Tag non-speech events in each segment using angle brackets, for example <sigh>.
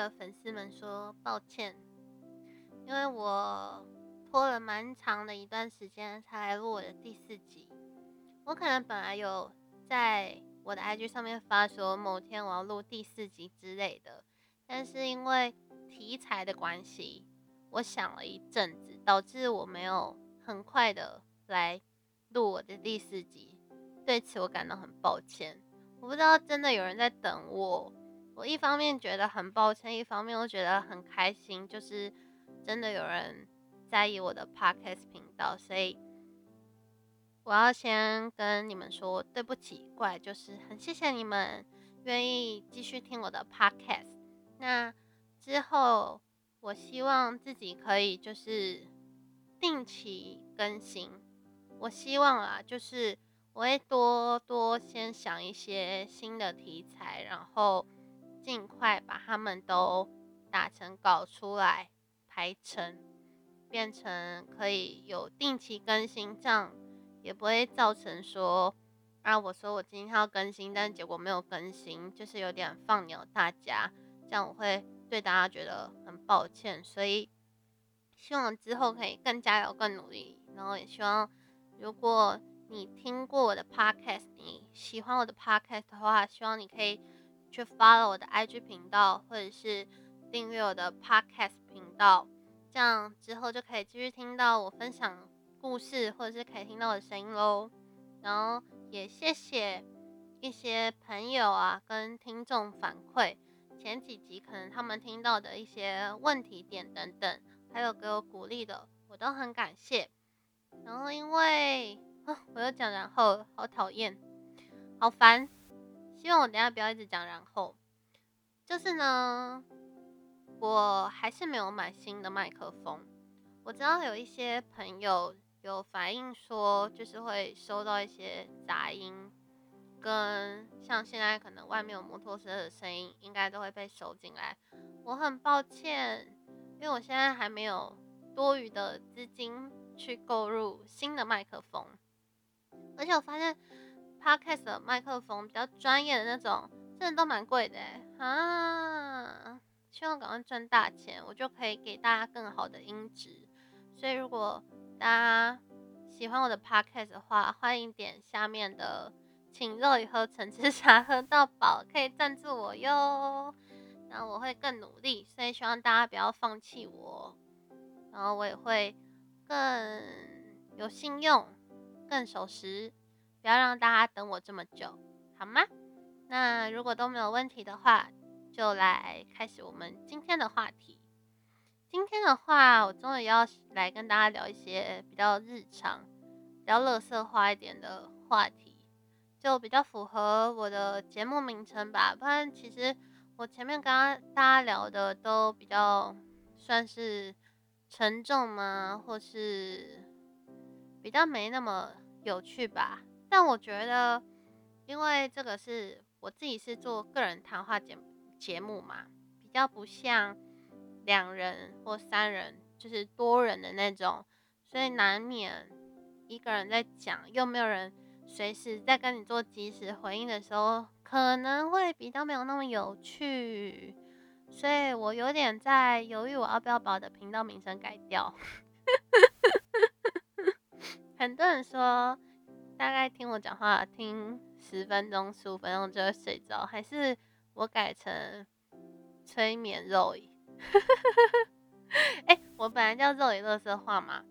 的粉丝们说抱歉，因为我拖了蛮长的一段时间才来录我的第四集。我可能本来有在我的 IG 上面发说某天我要录第四集之类的，但是因为题材的关系，我想了一阵子，导致我没有很快的来录我的第四集。对此我感到很抱歉。我不知道真的有人在等我，我一方面觉得很抱歉，一方面又觉得很开心，就是真的有人在意我的 podcast 频道，所以我要先跟你们说对不起，怪就是很谢谢你们愿意继续听我的 podcast。那之后我希望自己可以就是定期更新，我希望啊就是。我会多多先想一些新的题材，然后尽快把它们都打成稿出来，排成，变成可以有定期更新，这样也不会造成说啊，我说我今天要更新，但结果没有更新，就是有点放牛大家，这样我会对大家觉得很抱歉，所以希望之后可以更加油、更努力，然后也希望如果。你听过我的 podcast，你喜欢我的 podcast 的话，希望你可以去 follow 我的 IG 频道，或者是订阅我的 podcast 频道，这样之后就可以继续听到我分享故事，或者是可以听到我的声音喽。然后也谢谢一些朋友啊跟听众反馈，前几集可能他们听到的一些问题点等等，还有给我鼓励的，我都很感谢。然后因为我又讲，然后好讨厌，好烦。希望我等下不要一直讲。然后就是呢，我还是没有买新的麦克风。我知道有一些朋友有反映说，就是会收到一些杂音，跟像现在可能外面有摩托车的声音，应该都会被收进来。我很抱歉，因为我现在还没有多余的资金去购入新的麦克风。而且我发现，podcast 的麦克风比较专业的那种，真的都蛮贵的啊！希望赶快赚大钱，我就可以给大家更好的音质。所以如果大家喜欢我的 podcast 的话，欢迎点下面的“请肉以喝橙汁茶喝到饱”，可以赞助我哟。然后我会更努力，所以希望大家不要放弃我。然后我也会更有信用。更守时，不要让大家等我这么久，好吗？那如果都没有问题的话，就来开始我们今天的话题。今天的话，我终于要来跟大家聊一些比较日常、比较乐色化一点的话题，就比较符合我的节目名称吧。不然，其实我前面跟大家聊的都比较算是沉重吗？或是比较没那么。有趣吧？但我觉得，因为这个是我自己是做个人谈话节节目嘛，比较不像两人或三人，就是多人的那种，所以难免一个人在讲，又没有人随时在跟你做及时回应的时候，可能会比较没有那么有趣。所以我有点在犹豫，我要不要把我的频道名称改掉。<laughs> 很多人说，大概听我讲话听十分钟、十五分钟就会睡着，还是我改成催眠肉语？<laughs> 哎，我本来叫肉语乐色话嘛，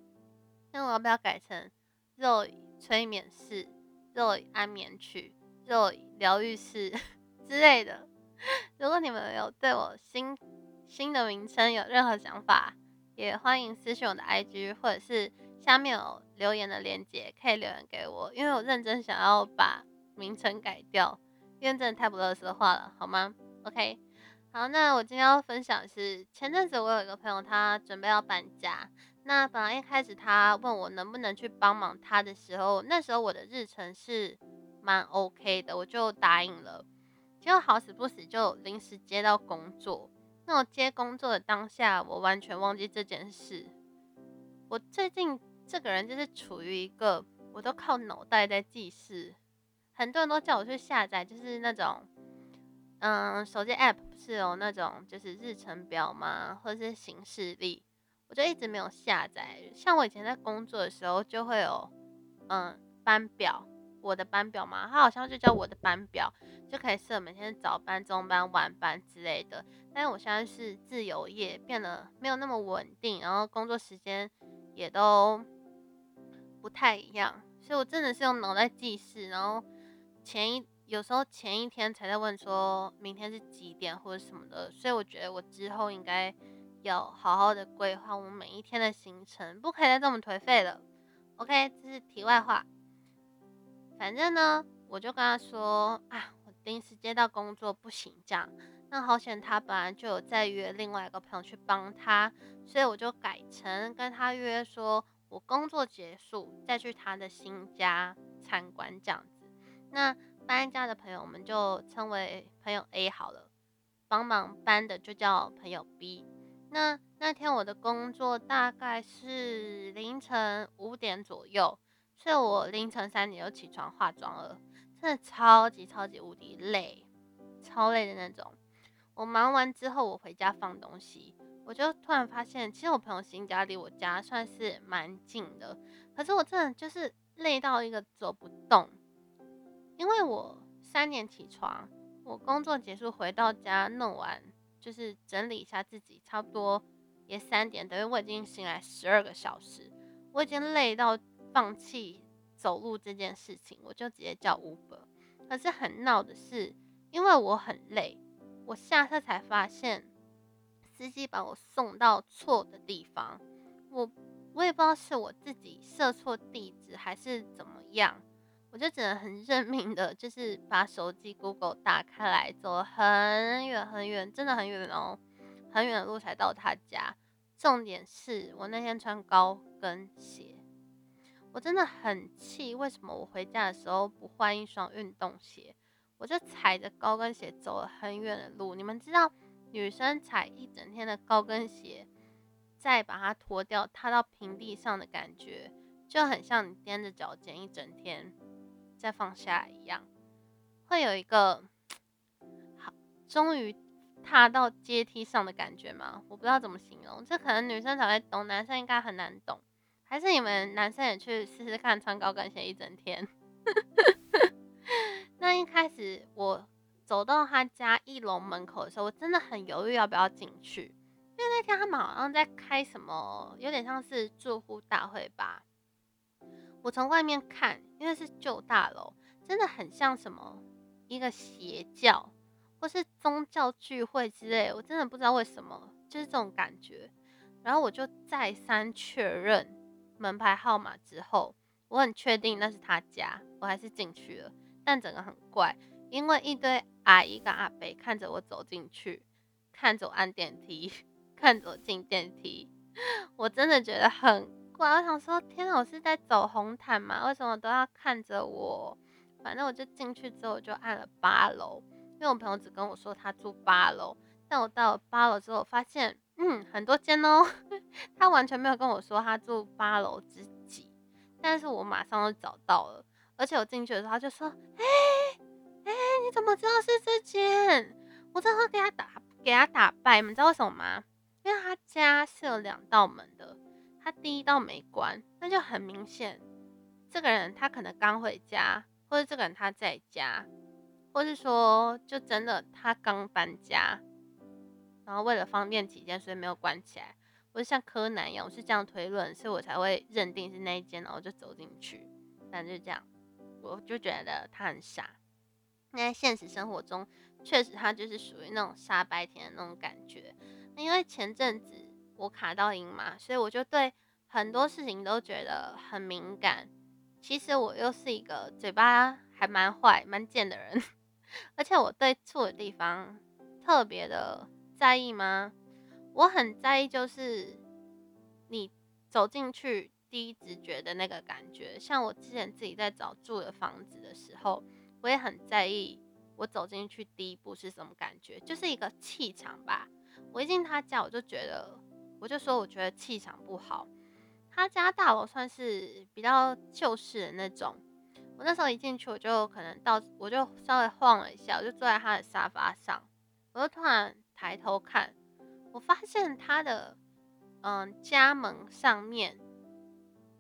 那我要不要改成肉语催眠室、肉语安眠曲、肉语疗愈室 <laughs> 之类的？<laughs> 如果你们有对我新新的名称有任何想法，也欢迎私信我的 IG 或者是。下面有留言的链接，可以留言给我，因为我认真想要把名称改掉，因为真的太不乐色话了，好吗？OK，好，那我今天要分享是前阵子我有一个朋友，他准备要搬家，那本来一开始他问我能不能去帮忙他的时候，那时候我的日程是蛮 OK 的，我就答应了，结果好死不死就临时接到工作，那我接工作的当下，我完全忘记这件事，我最近。这个人就是处于一个我都靠脑袋在记事。很多人都叫我去下载，就是那种，嗯，手机 app 不是有那种就是日程表吗？或者是行事历，我就一直没有下载。像我以前在工作的时候，就会有，嗯，班表，我的班表嘛，它好像就叫我的班表，就可以设每天早班、中班、晚班之类的。但是我现在是自由业，变得没有那么稳定，然后工作时间也都不太一样，所以我真的是用脑袋记事，然后。前一有时候前一天才在问说明天是几点或者什么的，所以我觉得我之后应该要好好的规划我们每一天的行程，不可以再这么颓废了。OK，这是题外话。反正呢，我就跟他说啊，我临时接到工作不行这样。那好险，他本来就有在约另外一个朋友去帮他，所以我就改成跟他约说，我工作结束再去他的新家参观这样子。那搬家的朋友，我们就称为朋友 A 好了。帮忙搬的就叫朋友 B。那那天我的工作大概是凌晨五点左右，所以我凌晨三点就起床化妆了，真的超级超级无敌累，超累的那种。我忙完之后，我回家放东西，我就突然发现，其实我朋友新家离我家算是蛮近的，可是我真的就是累到一个走不动。因为我三点起床，我工作结束回到家弄完，就是整理一下自己，差不多也三点，等于我已经醒来十二个小时，我已经累到放弃走路这件事情，我就直接叫 Uber。可是很闹的是，因为我很累，我下车才发现司机把我送到错的地方，我我也不知道是我自己设错地址还是怎么样。我就只能很认命的，就是把手机 Google 打开来，走了很远很远，真的很远哦，很远的路才到他家。重点是我那天穿高跟鞋，我真的很气，为什么我回家的时候不换一双运动鞋？我就踩着高跟鞋走了很远的路。你们知道，女生踩一整天的高跟鞋，再把它脱掉，踏到平地上的感觉，就很像你踮着脚尖一整天。再放下一样，会有一个好，终于踏到阶梯上的感觉吗？我不知道怎么形容，这可能女生才会懂，男生应该很难懂。还是你们男生也去试试看，穿高跟鞋一整天？<laughs> 那一开始我走到他家一楼门口的时候，我真的很犹豫要不要进去，因为那天他们好像在开什么，有点像是住户大会吧。我从外面看，因为是旧大楼，真的很像什么一个邪教或是宗教聚会之类，我真的不知道为什么，就是这种感觉。然后我就再三确认门牌号码之后，我很确定那是他家，我还是进去了。但整个很怪，因为一堆阿姨跟阿伯看着我走进去，看着我按电梯，看着我进电梯，我真的觉得很怪。我想说，天哪，我是在走红毯吗？为什么都要看着我？反正我就进去之后，我就按了八楼，因为我朋友只跟我说他住八楼。但我到了八楼之后，发现，嗯，很多间哦。<laughs> 他完全没有跟我说他住八楼之几，但是我马上就找到了。而且我进去的时候，他就说，哎，你怎么知道是这间？我正好给他打给他打败，你们知道为什么吗？因为他家是有两道门的。他第一道没关，那就很明显，这个人他可能刚回家，或者这个人他在家，或是说就真的他刚搬家，然后为了方便起见，所以没有关起来。我是像柯南一样，我是这样推论，所以我才会认定是那一间，然后就走进去。反正就这样，我就觉得他很傻。那在现实生活中，确实他就是属于那种傻白甜的那种感觉。因为前阵子。我卡到音嘛，所以我就对很多事情都觉得很敏感。其实我又是一个嘴巴还蛮坏、蛮贱的人，而且我对错的地方特别的在意吗？我很在意，就是你走进去第一直觉的那个感觉。像我之前自己在找住的房子的时候，我也很在意我走进去第一步是什么感觉，就是一个气场吧。我一进他家，我就觉得。我就说，我觉得气场不好。他家大楼算是比较旧式的那种。我那时候一进去，我就可能到，我就稍微晃了一下，我就坐在他的沙发上，我就突然抬头看，我发现他的嗯家门上面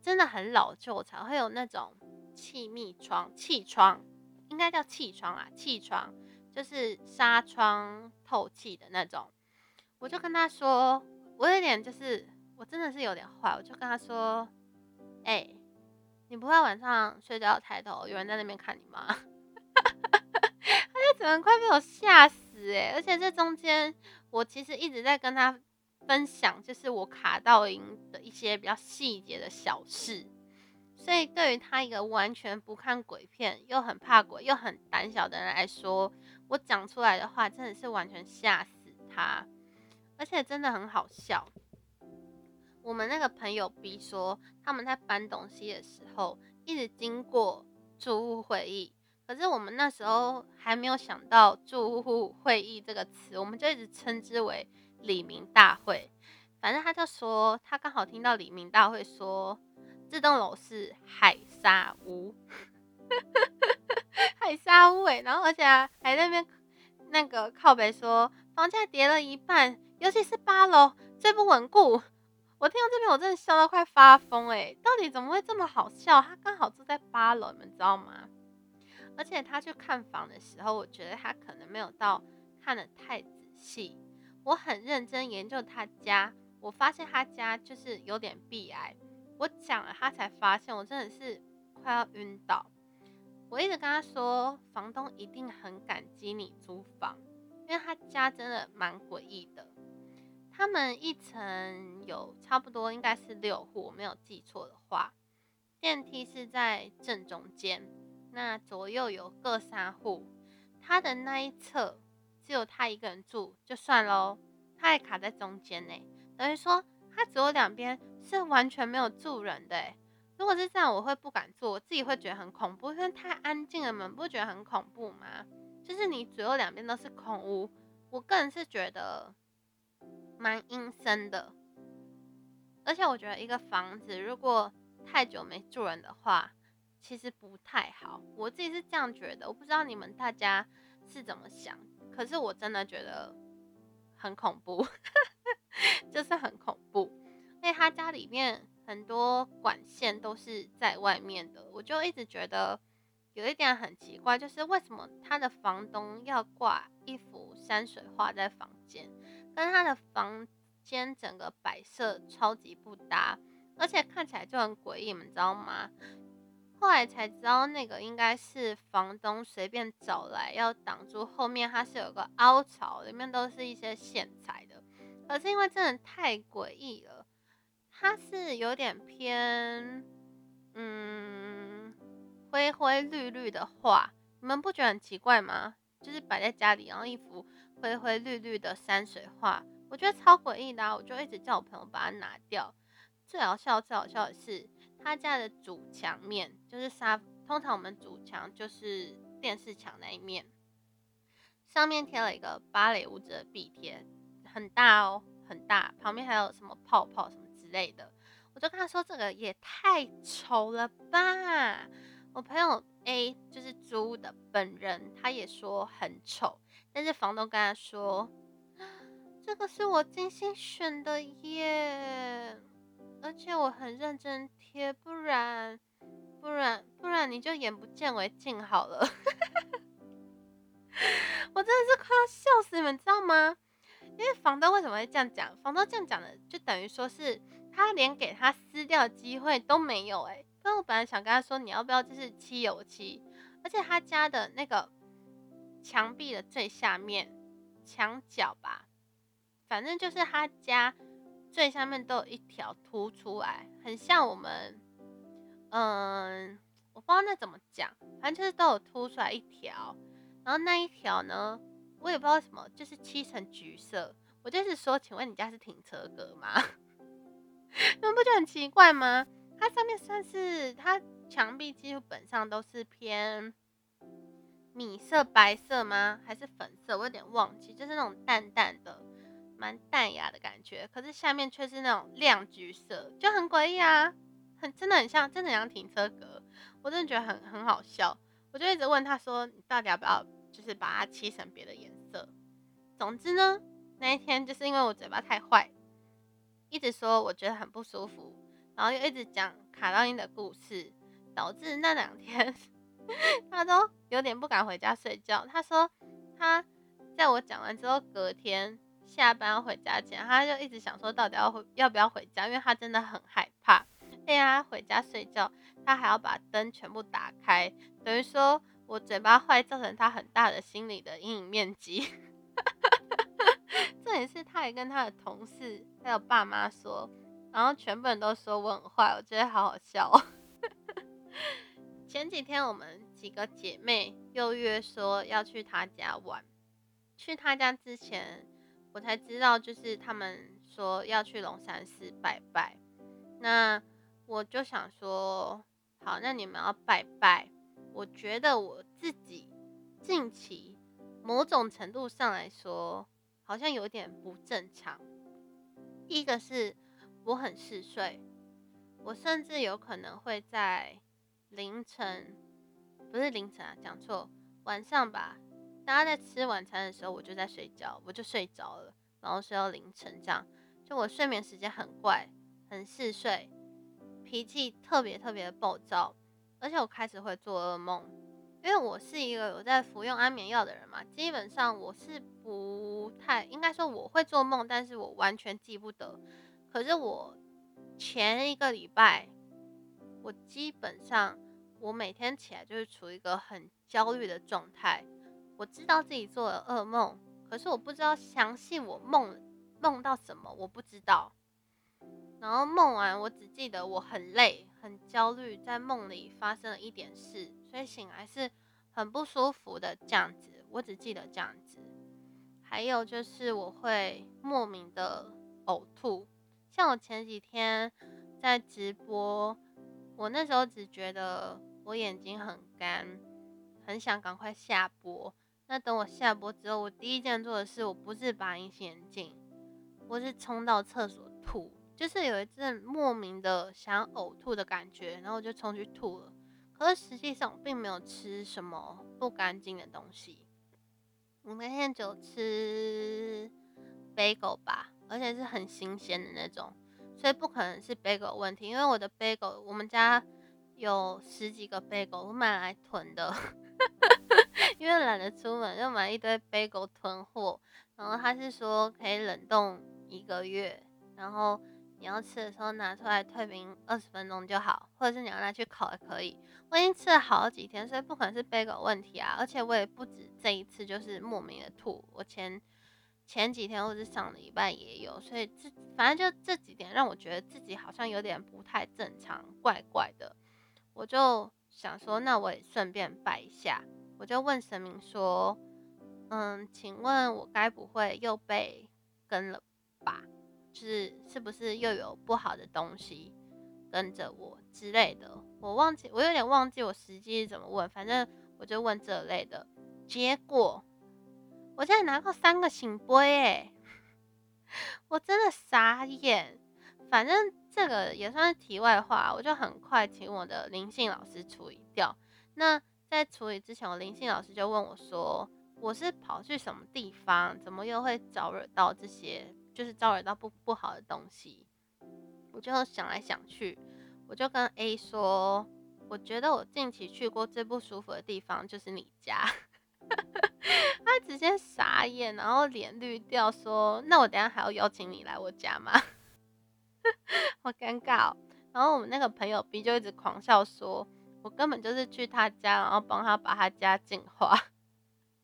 真的很老旧，才会有那种气密窗、气窗，应该叫气窗啊，气窗就是纱窗透气的那种。我就跟他说，我有点就是我真的是有点坏，我就跟他说，哎。你不会晚上睡觉抬头有人在那边看你吗？<laughs> 他就整个快被我吓死哎！而且这中间我其实一直在跟他分享，就是我卡到音的一些比较细节的小事。所以对于他一个完全不看鬼片又很怕鬼又很胆小的人来说，我讲出来的话真的是完全吓死他，而且真的很好笑。我们那个朋友 B 说，他们在搬东西的时候，一直经过住户会议，可是我们那时候还没有想到住户会议这个词，我们就一直称之为李明大会。反正他就说，他刚好听到李明大会说，这栋楼是海沙屋，海沙屋哎，然后而且还那边那个靠北说，房价跌了一半，尤其是八楼最不稳固。我听到这边，我真的笑到快发疯哎！到底怎么会这么好笑？他刚好住在八楼，你们知道吗？而且他去看房的时候，我觉得他可能没有到看的太仔细。我很认真研究他家，我发现他家就是有点闭癌。我讲了，他才发现，我真的是快要晕倒。我一直跟他说，房东一定很感激你租房，因为他家真的蛮诡异的。他们一层有差不多应该是六户，我没有记错的话，电梯是在正中间，那左右有各三户，他的那一侧只有他一个人住就算喽，他还卡在中间呢，等于说他左右两边是完全没有住人的。如果是这样，我会不敢住，我自己会觉得很恐怖，因为太安静了，门不觉得很恐怖吗？就是你左右两边都是空屋，我个人是觉得。蛮阴森的，而且我觉得一个房子如果太久没住人的话，其实不太好。我自己是这样觉得，我不知道你们大家是怎么想，可是我真的觉得很恐怖，<laughs> 就是很恐怖。因为他家里面很多管线都是在外面的，我就一直觉得有一点很奇怪，就是为什么他的房东要挂一幅山水画在房间？跟他的房间整个摆设超级不搭，而且看起来就很诡异，你们知道吗？后来才知道那个应该是房东随便找来要挡住后面，它是有个凹槽，里面都是一些线材的。可是因为真的太诡异了，它是有点偏嗯灰灰绿绿的画，你们不觉得很奇怪吗？就是摆在家里，然后一幅。灰灰绿绿的山水画，我觉得超诡异的，我就一直叫我朋友把它拿掉。最好笑、最好笑的是，他家的主墙面就是沙，通常我们主墙就是电视墙那一面，上面贴了一个芭蕾舞者的壁贴，很大哦，很大，旁边还有什么泡泡什么类的。我就跟他说，这个也太丑了吧！我朋友 A 就是租的本人，他也说很丑。但是房东跟他说：“这个是我精心选的耶，而且我很认真贴，不然不然不然你就眼不见为净好了。<laughs> ”我真的是快要笑死你们，知道吗？因为房东为什么会这样讲？房东这样讲的，就等于说是他连给他撕掉机会都没有哎。但我本来想跟他说，你要不要就是漆油漆？而且他家的那个。墙壁的最下面，墙角吧，反正就是他家最下面都有一条凸出来，很像我们，嗯，我不知道那怎么讲，反正就是都有凸出来一条。然后那一条呢，我也不知道什么，就是漆成橘色。我就是说，请问你家是停车格吗？你们不觉得很奇怪吗？它上面算是它墙壁基本上都是偏。米色、白色吗？还是粉色？我有点忘记，就是那种淡淡的蛮淡雅的感觉，可是下面却是那种亮橘色，就很诡异啊，很真的很像，真的很像停车格，我真的觉得很很好笑，我就一直问他说，你到底要不要就是把它漆成别的颜色？总之呢，那一天就是因为我嘴巴太坏，一直说我觉得很不舒服，然后又一直讲卡到音的故事，导致那两天 <laughs> 他都有点不敢回家睡觉。他说他在我讲完之后，隔天。下班回家前，他就一直想说，到底要回要不要回家，因为他真的很害怕。对呀，回家睡觉，他还要把灯全部打开，等于说我嘴巴坏，造成他很大的心理的阴影面积。重点是他也跟他的同事还有爸妈说，然后全部人都说我很坏，我觉得好好笑。<laughs> 前几天我们几个姐妹又约说要去他家玩，去他家之前。我才知道，就是他们说要去龙山寺拜拜，那我就想说，好，那你们要拜拜。我觉得我自己近期某种程度上来说，好像有点不正常。第一个是我很嗜睡，我甚至有可能会在凌晨，不是凌晨啊，讲错，晚上吧。大家在吃晚餐的时候，我就在睡觉，我就睡着了，然后睡到凌晨，这样就我睡眠时间很怪，很嗜睡，脾气特别特别的暴躁，而且我开始会做噩梦，因为我是一个有在服用安眠药的人嘛，基本上我是不太应该说我会做梦，但是我完全记不得。可是我前一个礼拜，我基本上我每天起来就是处于一个很焦虑的状态。我知道自己做了噩梦，可是我不知道详细我梦梦到什么，我不知道。然后梦完，我只记得我很累、很焦虑，在梦里发生了一点事，所以醒来是很不舒服的这样子。我只记得这样子。还有就是我会莫名的呕吐，像我前几天在直播，我那时候只觉得我眼睛很干，很想赶快下播。那等我下播之后，我第一件做的事，我不是拔隐形眼镜，我是冲到厕所吐，就是有一阵莫名的想呕吐的感觉，然后我就冲去吐了。可是实际上我并没有吃什么不干净的东西，我那天就吃 bagel 吧，而且是很新鲜的那种，所以不可能是 bagel 问题，因为我的 bagel 我们家有十几个 bagel，我买来囤的。<laughs> 因为懒得出门，就买一堆 bagel 囤货。然后他是说可以冷冻一个月，然后你要吃的时候拿出来退冰二十分钟就好，或者是你要拿去烤也可以。我已经吃了好几天，所以不可能是 bagel 问题啊。而且我也不止这一次，就是莫名的吐。我前前几天或者上礼拜也有，所以这反正就这几点让我觉得自己好像有点不太正常，怪怪的。我就想说，那我也顺便拜一下。我就问神明说：“嗯，请问我该不会又被跟了吧？就是是不是又有不好的东西跟着我之类的？我忘记，我有点忘记我实际怎么问。反正我就问这类的。结果我现在拿过三个醒杯，哎，<laughs> 我真的傻眼。反正这个也算是题外话，我就很快请我的灵性老师处理掉。那。在处理之前，我灵性老师就问我说：“我是跑去什么地方？怎么又会招惹到这些？就是招惹到不不好的东西？”我就想来想去，我就跟 A 说：“我觉得我近期去过最不舒服的地方就是你家。<laughs> ”他直接傻眼，然后脸绿掉，说：“那我等下还要邀请你来我家吗？” <laughs> 好尴尬。然后我们那个朋友 B 就一直狂笑说。我根本就是去他家，然后帮他把他家净化。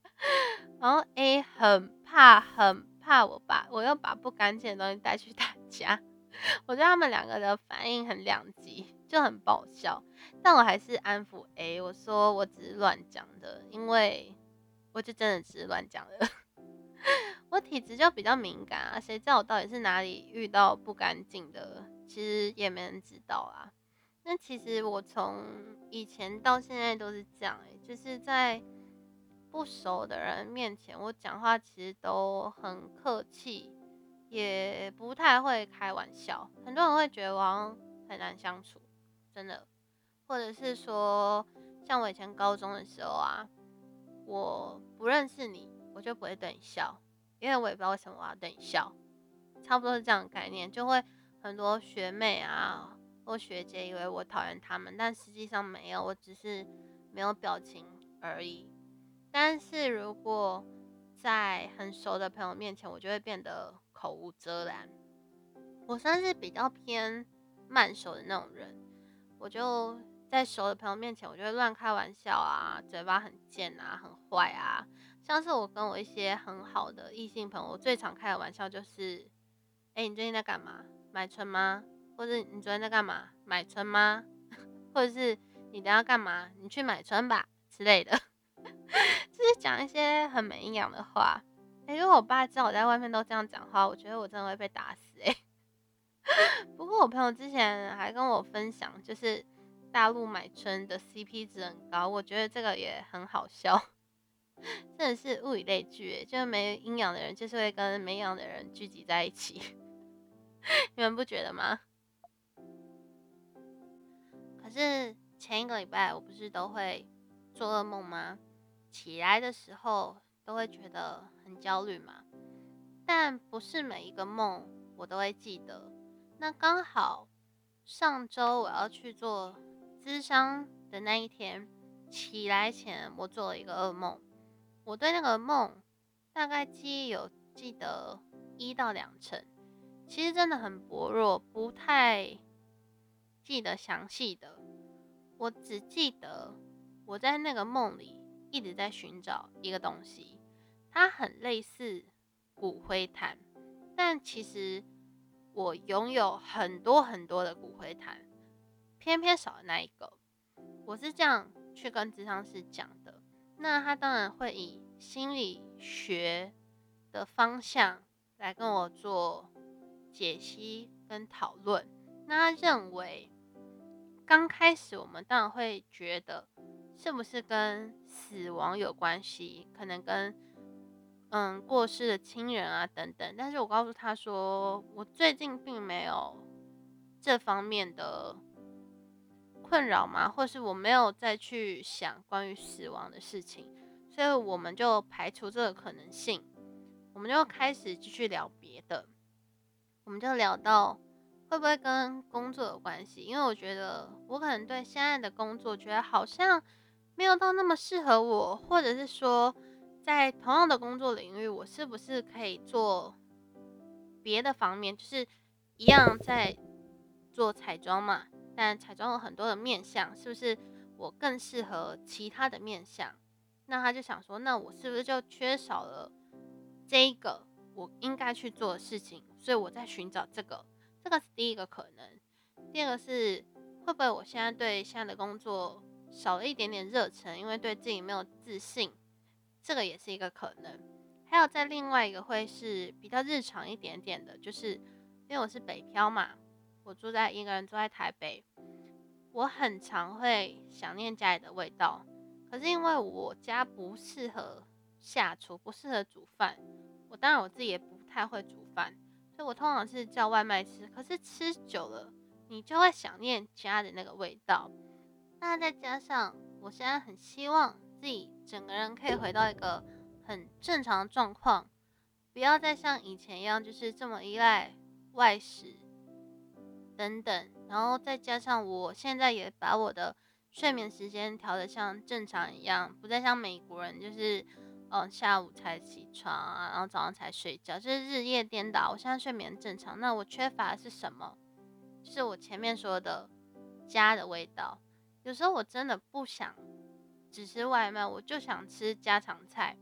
<laughs> 然后 A 很怕，很怕我把我又把不干净的东西带去他家。<laughs> 我觉得他们两个的反应很两极，就很爆笑。但我还是安抚 A，我说我只是乱讲的，因为我就真的只是乱讲的。<laughs> 我体质就比较敏感啊，谁知道我到底是哪里遇到不干净的？其实也没人知道啊。那其实我从以前到现在都是这样诶，就是在不熟的人面前，我讲话其实都很客气，也不太会开玩笑，很多人会觉得我很难相处，真的，或者是说，像我以前高中的时候啊，我不认识你，我就不会对你笑，因为我也不知道为什么我要对你笑，差不多是这样的概念，就会很多学妹啊或学姐以为我讨厌他们，但实际上没有，我只是没有表情而已。但是如果在很熟的朋友面前，我就会变得口无遮拦。我算是比较偏慢熟的那种人，我就在熟的朋友面前，我就会乱开玩笑啊，嘴巴很贱啊，很坏啊。像是我跟我一些很好的异性朋友，我最常开的玩笑就是：哎，你最近在干嘛？买春吗？或者你昨天在干嘛？买春吗？<laughs> 或者是你等下干嘛？你去买春吧之类的。就是讲一些很没营养的话。哎，如果我爸知道我在外面都这样讲话，我觉得我真的会被打死哎。<laughs> 不过我朋友之前还跟我分享，就是大陆买春的 CP 值很高，我觉得这个也很好笑。<laughs> 真的是物以类聚，就是没营养的人就是会跟没营养的人聚集在一起。<laughs> 你们不觉得吗？可是前一个礼拜我不是都会做噩梦吗？起来的时候都会觉得很焦虑嘛，但不是每一个梦我都会记得。那刚好上周我要去做咨商的那一天，起来前我做了一个噩梦。我对那个梦大概记忆有记得一到两成，其实真的很薄弱，不太记得详细的。我只记得我在那个梦里。一直在寻找一个东西，它很类似骨灰坛，但其实我拥有很多很多的骨灰坛，偏偏少了那一个。我是这样去跟智商师讲的，那他当然会以心理学的方向来跟我做解析跟讨论。那他认为，刚开始我们当然会觉得。是不是跟死亡有关系？可能跟嗯过世的亲人啊等等。但是我告诉他说，我最近并没有这方面的困扰嘛，或是我没有再去想关于死亡的事情，所以我们就排除这个可能性，我们就开始继续聊别的。我们就聊到会不会跟工作有关系？因为我觉得我可能对现在的工作觉得好像。没有到那么适合我，或者是说，在同样的工作领域，我是不是可以做别的方面？就是一样在做彩妆嘛，但彩妆有很多的面相，是不是我更适合其他的面相？那他就想说，那我是不是就缺少了这一个我应该去做的事情？所以我在寻找这个，这个是第一个可能。第二个是会不会我现在对现在的工作？少了一点点热忱，因为对自己没有自信，这个也是一个可能。还有在另外一个会是比较日常一点点的，就是因为我是北漂嘛，我住在一个人住在台北，我很常会想念家里的味道。可是因为我家不适合下厨，不适合煮饭，我当然我自己也不太会煮饭，所以我通常是叫外卖吃。可是吃久了，你就会想念家的那个味道。那再加上，我现在很希望自己整个人可以回到一个很正常的状况，不要再像以前一样，就是这么依赖外食等等。然后再加上我现在也把我的睡眠时间调得像正常一样，不再像美国人，就是嗯下午才起床啊，然后早上才睡觉，就是日夜颠倒。我现在睡眠正常，那我缺乏的是什么？是我前面说的家的味道。有时候我真的不想只吃外卖，我就想吃家常菜，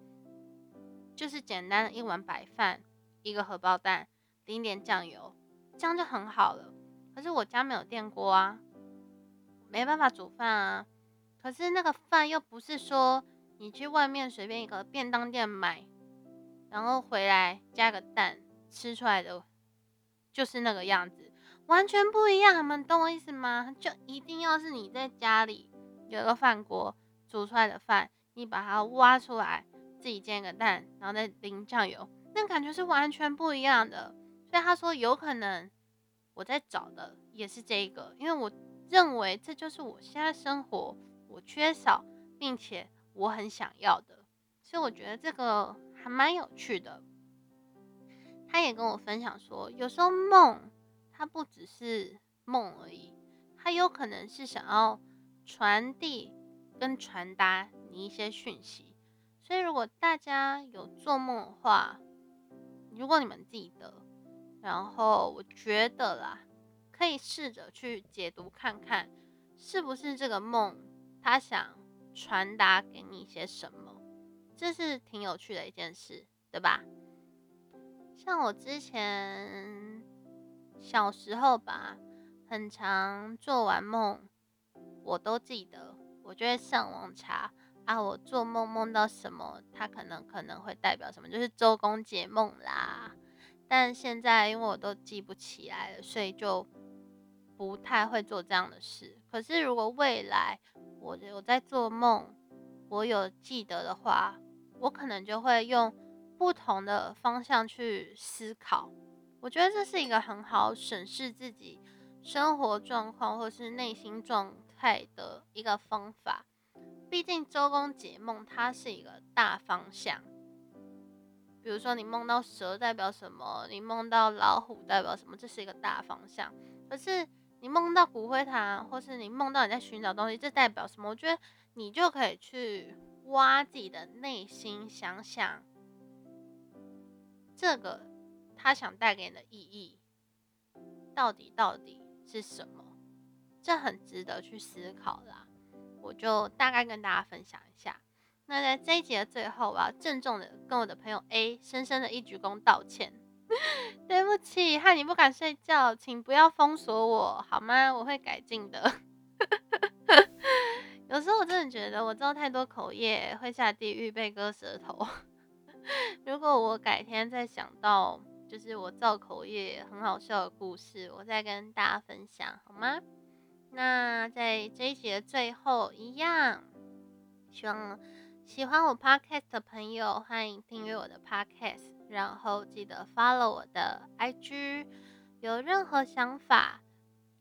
就是简单的一碗白饭，一个荷包蛋，淋点酱油，这样就很好了。可是我家没有电锅啊，没办法煮饭啊。可是那个饭又不是说你去外面随便一个便当店买，然后回来加个蛋吃出来的就是那个样子。完全不一样，你们懂我意思吗？就一定要是你在家里有个饭锅煮出来的饭，你把它挖出来，自己煎个蛋，然后再淋酱油，那感觉是完全不一样的。所以他说有可能我在找的也是这个，因为我认为这就是我现在生活我缺少并且我很想要的，所以我觉得这个还蛮有趣的。他也跟我分享说，有时候梦它不只是梦而已，它有可能是想要传递跟传达你一些讯息。所以如果大家有做梦的话，如果你们记得，然后我觉得啦，可以试着去解读看看，是不是这个梦他想传达给你一些什么，这是挺有趣的一件事，对吧？像我之前小时候吧，很常做完梦，我都记得，我就会上网查啊，我做梦梦到什么，它可能可能会代表什么，就是周公解梦啦。但现在因为我都记不起来了，所以就不太会做这样的事。可是如果未来我我在做梦，我有记得的话，我可能就会用。不同的方向去思考，我觉得这是一个很好审视自己生活状况或是内心状态的一个方法。毕竟周公解梦，它是一个大方向。比如说，你梦到蛇代表什么？你梦到老虎代表什么？这是一个大方向。可是你梦到骨灰坛，或是你梦到你在寻找东西，这代表什么？我觉得你就可以去挖自己的内心，想想。这个他想带给你的意义，到底到底是什么？这很值得去思考啦。我就大概跟大家分享一下。那在这一集的最后，我要郑重的跟我的朋友 A 深深的一鞠躬道歉，<laughs> 对不起，害你不敢睡觉，请不要封锁我好吗？我会改进的。<laughs> 有时候我真的觉得我造太多口业会下地狱被割舌头。<laughs> 如果我改天再想到，就是我造口业很好笑的故事，我再跟大家分享好吗？那在这一集的最后一样，希望喜欢我 podcast 的朋友欢迎订阅我的 podcast，然后记得 follow 我的 IG。有任何想法，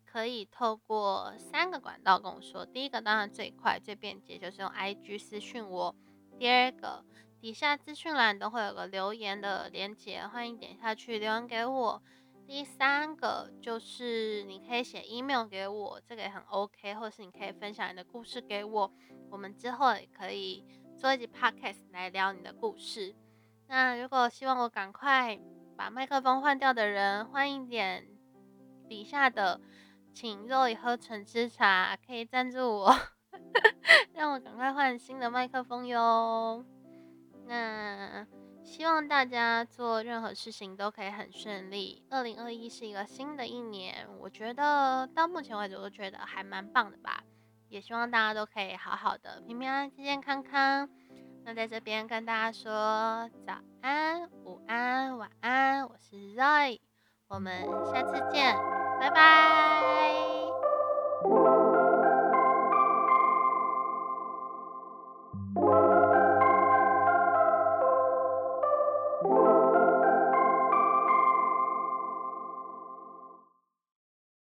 可以透过三个管道跟我说。第一个当然最快最便捷，就是用 IG 私讯我。第二个。底下资讯栏都会有个留言的连接，欢迎点下去留言给我。第三个就是你可以写 email 给我，这个也很 OK，或是你可以分享你的故事给我，我们之后也可以做一集 podcast 来聊你的故事。那如果希望我赶快把麦克风换掉的人，欢迎点底下的请肉以喝橙汁茶，可以赞助我，<laughs> 让我赶快换新的麦克风哟。那希望大家做任何事情都可以很顺利。二零二一是一个新的一年，我觉得到目前为止我都觉得还蛮棒的吧。也希望大家都可以好好的、平平安安、健健康康。那在这边跟大家说早安、午安、晚安，我是 Roy，我们下次见，拜拜。